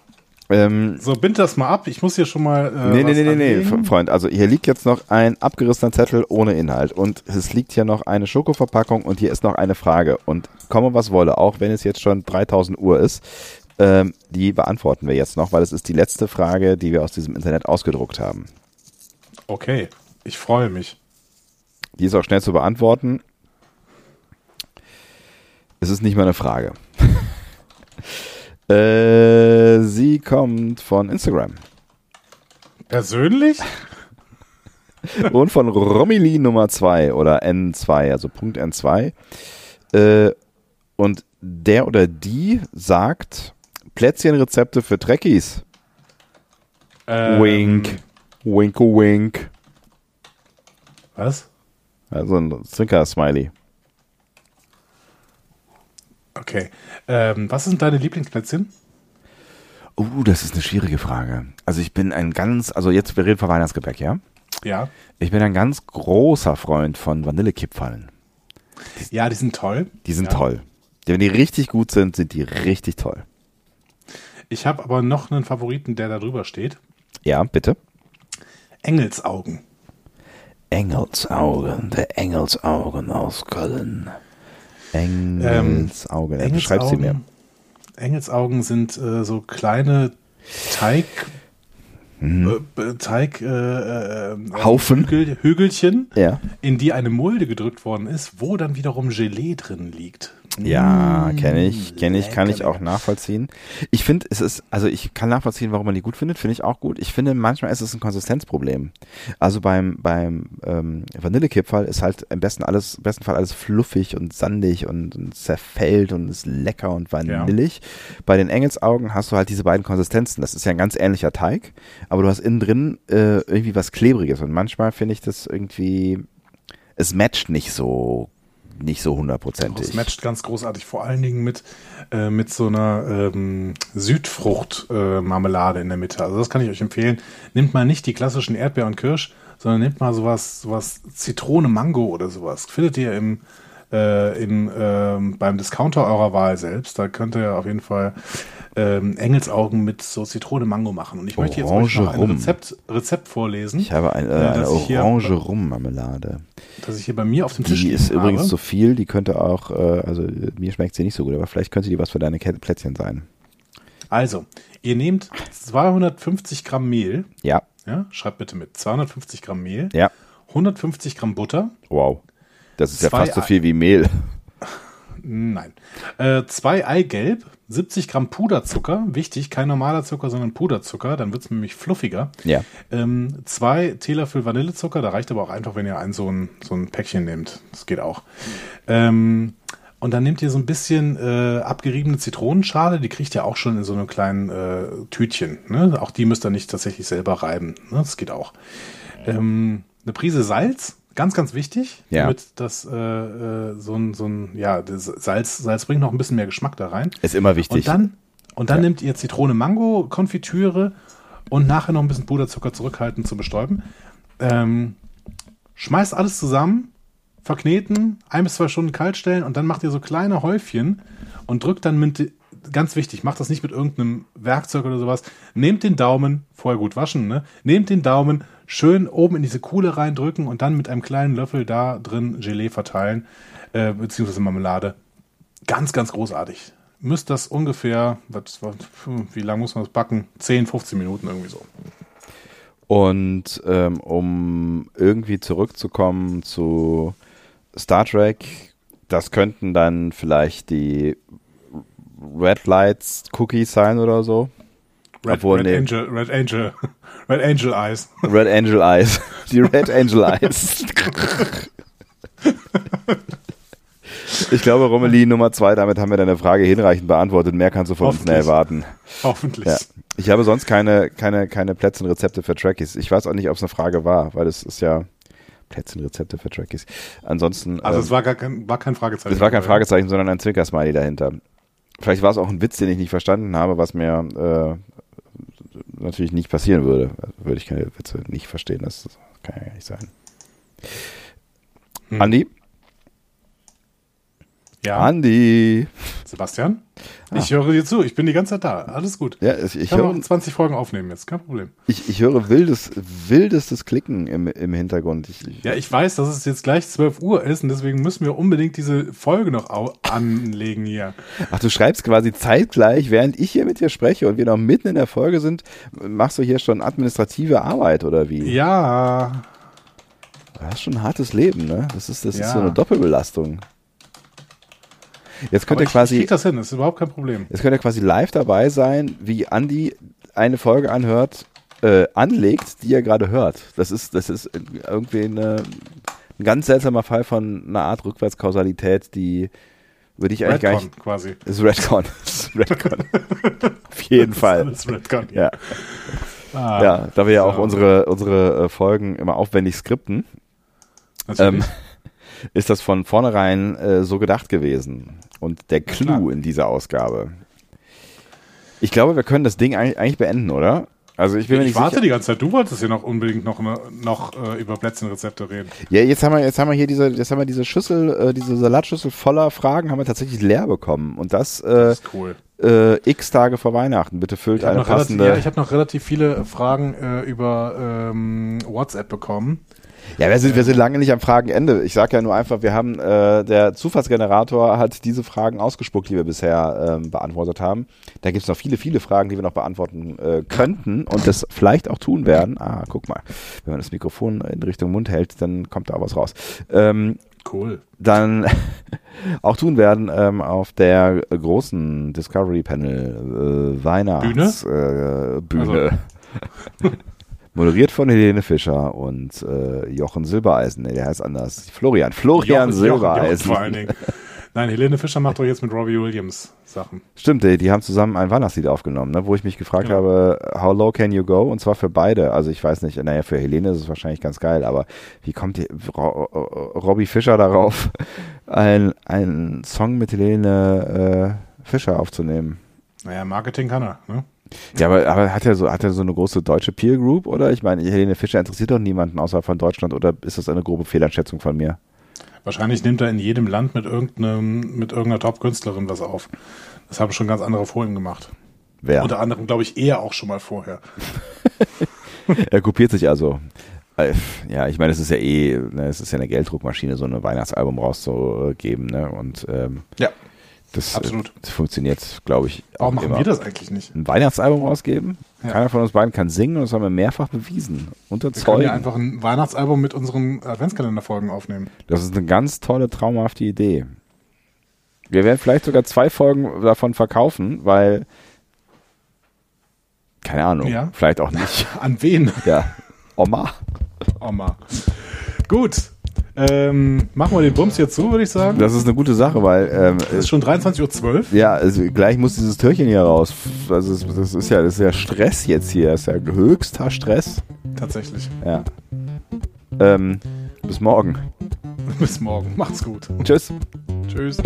Ähm, So, bind das mal ab. Ich muss hier schon mal. Äh, nee, nee, nee, nee, nee, anlegen. Freund. Also hier liegt jetzt noch ein abgerissener Zettel ohne Inhalt und es liegt hier noch eine Schokoverpackung und hier ist noch eine Frage. Und komme was wolle, auch wenn es jetzt schon 3000 Uhr ist, ähm, die beantworten wir jetzt noch, weil es ist die letzte Frage, die wir aus diesem Internet ausgedruckt haben. Okay, ich freue mich. Die ist auch schnell zu beantworten. Es ist nicht mal eine Frage. äh, sie kommt von Instagram. Persönlich? und von Romilly Nummer 2 oder N2, also Punkt N2. Äh, und der oder die sagt Plätzchenrezepte für Trekkies. Ähm, Wink. Winko wink. Was? Also ein Zwinker-Smiley. Okay. Ähm, was sind deine Lieblingsplätzchen? Uh, das ist eine schwierige Frage. Also ich bin ein ganz, also jetzt, wir reden von Weihnachtsgebäck, ja? Ja. Ich bin ein ganz großer Freund von Vanillekipferln. Ja, die sind toll. Die sind ja. toll. Wenn die richtig gut sind, sind die richtig toll. Ich habe aber noch einen Favoriten, der da drüber steht. Ja, bitte. Engelsaugen. Engelsaugen, der Engelsaugen aus Köln. Engelsaugen, ähm, beschreib sie mir. Engelsaugen sind äh, so kleine Teig, Mhm. äh, Teig äh, äh, Haufen. Hügel, Hügelchen, Ja. in die eine Mulde gedrückt worden ist, wo dann wiederum Gelee drin liegt. Ja, Mm, kenne ich, kenne ich, kann ich auch nachvollziehen. Ich finde, es ist, also ich kann nachvollziehen, warum man die gut findet, finde ich auch gut. Ich finde, manchmal ist es ein Konsistenzproblem. Also beim, beim ähm, Vanillekipferl ist halt im besten alles, im besten Fall alles fluffig und sandig und, und zerfällt und ist lecker und vanillig. Bei den Engelsaugen hast du halt diese beiden Konsistenzen. Das ist ja ein ganz ähnlicher Teig, aber du hast innen drin äh, irgendwie was Klebriges und manchmal finde ich das irgendwie, es matcht nicht so nicht so Das hundertprozentig. matcht ganz großartig, vor allen Dingen mit, äh, mit so einer ähm, Südfrucht-Marmelade in der Mitte. Also das kann ich euch empfehlen. Nehmt mal nicht die klassischen Erdbeer und Kirsch, sondern nehmt mal sowas, sowas Zitrone, Mango oder sowas. Findet ihr im, äh, in, ähm, beim Discounter eurer Wahl selbst. Da könnt ihr auf jeden Fall ähm, Engelsaugen mit so Zitrone, Mango machen. Und ich möchte jetzt euch noch ein Rum. Rezept, Rezept vorlesen, Ich habe ein, äh, Ja, eine hier- orange Rum-Marmelade. das ich hier bei mir auf dem Tisch Die ist übrigens zu viel, die könnte auch, äh, also äh, mir schmeckt sie nicht so gut, aber vielleicht könnte die was für deine Plätzchen sein. Also, ihr nehmt 250 Gramm Mehl, Ja, ja, schreibt bitte mit, 250 Gramm Mehl, ja, 150 Gramm Butter, wow. Das ist ja fast so viel wie Mehl. nein, äh, zwei Eigelb, 70 Gramm Puderzucker, wichtig, kein normaler Zucker, sondern Puderzucker, dann wird's nämlich fluffiger. Ja. Ähm, zwei Teelöffel Vanillezucker, da reicht aber auch einfach, wenn ihr ein so ein, so ein Päckchen nehmt. Das geht auch. Ähm, und dann nehmt ihr so ein bisschen äh, abgeriebene Zitronenschale, die kriegt ihr auch schon in so einem kleinen äh, Tütchen. Ne? Auch die müsst ihr nicht tatsächlich selber reiben. Ne? Das geht auch. Ähm, eine Prise Salz, ganz, ganz wichtig, Ja. damit das äh, äh, so ein, so ein, ja, das Salz, Salz bringt noch ein bisschen mehr Geschmack da rein. Ist immer wichtig. Und dann, und dann nehmt ihr Zitrone, Mango, Konfitüre und nachher noch ein bisschen Puderzucker zurückhalten zu bestäuben. Ähm, schmeißt alles zusammen, verkneten, ein bis zwei Stunden kalt stellen und dann macht ihr so kleine Häufchen und drückt dann mit, ganz wichtig, macht das nicht mit irgendeinem Werkzeug oder sowas. Nehmt den Daumen, vorher gut waschen, ne? Nehmt den Daumen, schön oben in diese Kuhle reindrücken und dann mit einem kleinen Löffel da drin Gelee verteilen, äh, beziehungsweise Marmelade. Ganz, ganz großartig. Müsst das ungefähr, was, was, wie lange muss man das backen? 10, 15 Minuten irgendwie so. Und ähm, um irgendwie zurückzukommen zu Star Trek, das könnten dann vielleicht die Red Lights Cookies sein oder so. Red, Obwohl, Red nee. Angel, Red Angel, Red Angel Eyes. Red Angel Eyes. Die Red Angel Eyes. Ich glaube, Romelie Nummer zwei, damit haben wir deine Frage hinreichend beantwortet. Mehr kannst du von uns nicht erwarten. Hoffentlich. Ja. Ich habe sonst keine, keine, keine Plätzchenrezepte für Trekkies. Ich weiß auch nicht, ob es eine Frage war, weil es ist ja Plätzchenrezepte für Trekkies. Ansonsten. Also ähm, es war gar kein, war kein Fragezeichen. es war kein Fragezeichen, sondern ein Zwinkersmiley dahinter. Vielleicht war es auch ein Witz, den ich nicht verstanden habe, was mir äh, natürlich nicht passieren würde. Also würde ich keine Witze nicht verstehen. Das kann ja gar nicht sein. Hm. Andi? Ja, Andi! Sebastian? Ich höre dir zu. Ich bin die ganze Zeit da. Alles gut. Ja, ich, Ich kann höre, auch 20 Folgen aufnehmen jetzt. Kein Problem. ich, ich höre wildes, wildestes Klicken im, im Hintergrund. Ich, Ja, ich weiß, dass es jetzt gleich 12 Uhr ist und deswegen müssen wir unbedingt diese Folge noch anlegen hier. Ach, du schreibst quasi zeitgleich, während ich hier mit dir spreche und wir noch mitten in der Folge sind, machst du hier schon administrative Arbeit oder wie? Ja, Du hast schon ein hartes Leben, ne? Das ist, das Ja. ist so eine Doppelbelastung. Jetzt könnt aber ihr ich, ich quasi, krieg das hin. Das ist überhaupt kein Problem. jetzt könnt ihr quasi live dabei sein, wie Andi eine Folge anhört, äh, anlegt, die er gerade hört. Das ist, das ist irgendwie eine, ein ganz seltsamer Fall von einer Art Rückwärtskausalität, die die ich eigentlich gar Redcon nicht. quasi. Ist Redcon. Ist Redcon. Auf jeden Fall. Das ist Redcon. Ja. Ah, Ja, da wir ja auch so. unsere, unsere äh, Folgen immer aufwendig skripten, ähm. Ist das von vornherein äh, so gedacht gewesen. Und der Clou in dieser Ausgabe. Ich glaube, wir können das Ding eigentlich, beenden, oder? Also ich bin ich warte sicher. die ganze Zeit. Du wolltest ja noch unbedingt noch, ne- noch äh, über Plätzchenrezepte reden. Ja, jetzt haben wir, jetzt haben wir hier diese, jetzt haben wir diese Schüssel, äh, diese Salatschüssel voller Fragen, haben wir tatsächlich leer bekommen. Und das, äh, Das ist cool. äh, x Tage vor Weihnachten. Bitte füllt habe eine noch, relativ, passende. ja, ich hab noch relativ viele Fragen äh, über ähm, WhatsApp bekommen. Ja, wir sind, wir sind lange nicht am Fragenende. Ich sage ja nur einfach, wir haben, äh, der Zufallsgenerator hat diese Fragen ausgespuckt, die wir bisher ähm, beantwortet haben. Da gibt's noch viele, viele Fragen, die wir noch beantworten äh, könnten und das vielleicht auch tun werden. Ah, guck mal, wenn man das Mikrofon in Richtung Mund hält, dann kommt da was raus. Ähm, Cool. dann auch tun werden ähm, auf der großen Discovery Panel äh, Weihnachts Bühne. Äh, Bühne. Moderiert von Helene Fischer und äh, Jochen Silbereisen. Nee, der heißt anders. Florian. Florian Jochen- Jochen- Jochen Silbereisen. vor allen Dingen. Nein, Helene Fischer macht doch jetzt mit Robbie Williams Sachen. Stimmt, die, die haben zusammen ein Weihnachtslied aufgenommen, ne, wo ich mich gefragt Genau. habe, how low can you go? Und zwar für beide. Also ich weiß nicht, naja, für Helene ist es wahrscheinlich ganz geil, aber wie kommt die, Ro, Ro- Robbie Fischer darauf, ein, einen Song mit Helene äh, Fischer aufzunehmen? Naja, Marketing kann er, ne? Ja, aber, aber hat er so, hat er so eine große deutsche Peer Group oder? Ich meine, Helene Fischer interessiert doch niemanden außerhalb von Deutschland oder ist das eine grobe Fehleinschätzung von mir? Wahrscheinlich nimmt er in jedem Land mit irgendeinem, mit irgendeiner Top-Künstlerin was auf. Das haben schon ganz andere vor ihm gemacht. Wer? Unter anderem, glaube ich, er auch schon mal vorher. Er kopiert sich also. Äh, Ja, ich meine, es ist ja eh, ne, es ist ja eine Gelddruckmaschine, so ein Weihnachtsalbum rauszugeben, ne? Und ähm, Ja. Das, Absolut. äh, das funktioniert, glaube ich, auch Warum machen immer. wir das eigentlich nicht? Ein Weihnachtsalbum rausgeben? Ja. Keiner von uns beiden kann singen und das haben wir mehrfach bewiesen. Unter Wir können ja einfach ein Weihnachtsalbum mit unseren Adventskalenderfolgen aufnehmen. Das ist eine ganz tolle, traumhafte Idee. Wir werden vielleicht sogar zwei Folgen davon verkaufen, weil keine Ahnung, Ja. vielleicht auch nicht. An wen? Ja. Oma? Oma. Gut. Ähm, machen wir den Bums jetzt so, würde ich sagen. Das ist eine gute Sache, weil ähm, Es ist schon 23.12 Uhr. Ja, also gleich muss dieses Türchen hier raus. Also es- das ist ja, das ist ja Stress jetzt hier. Das ist ja höchster Stress. Tatsächlich. Ja. Ähm, bis morgen. Bis morgen. Macht's gut. Tschüss. Tschüss.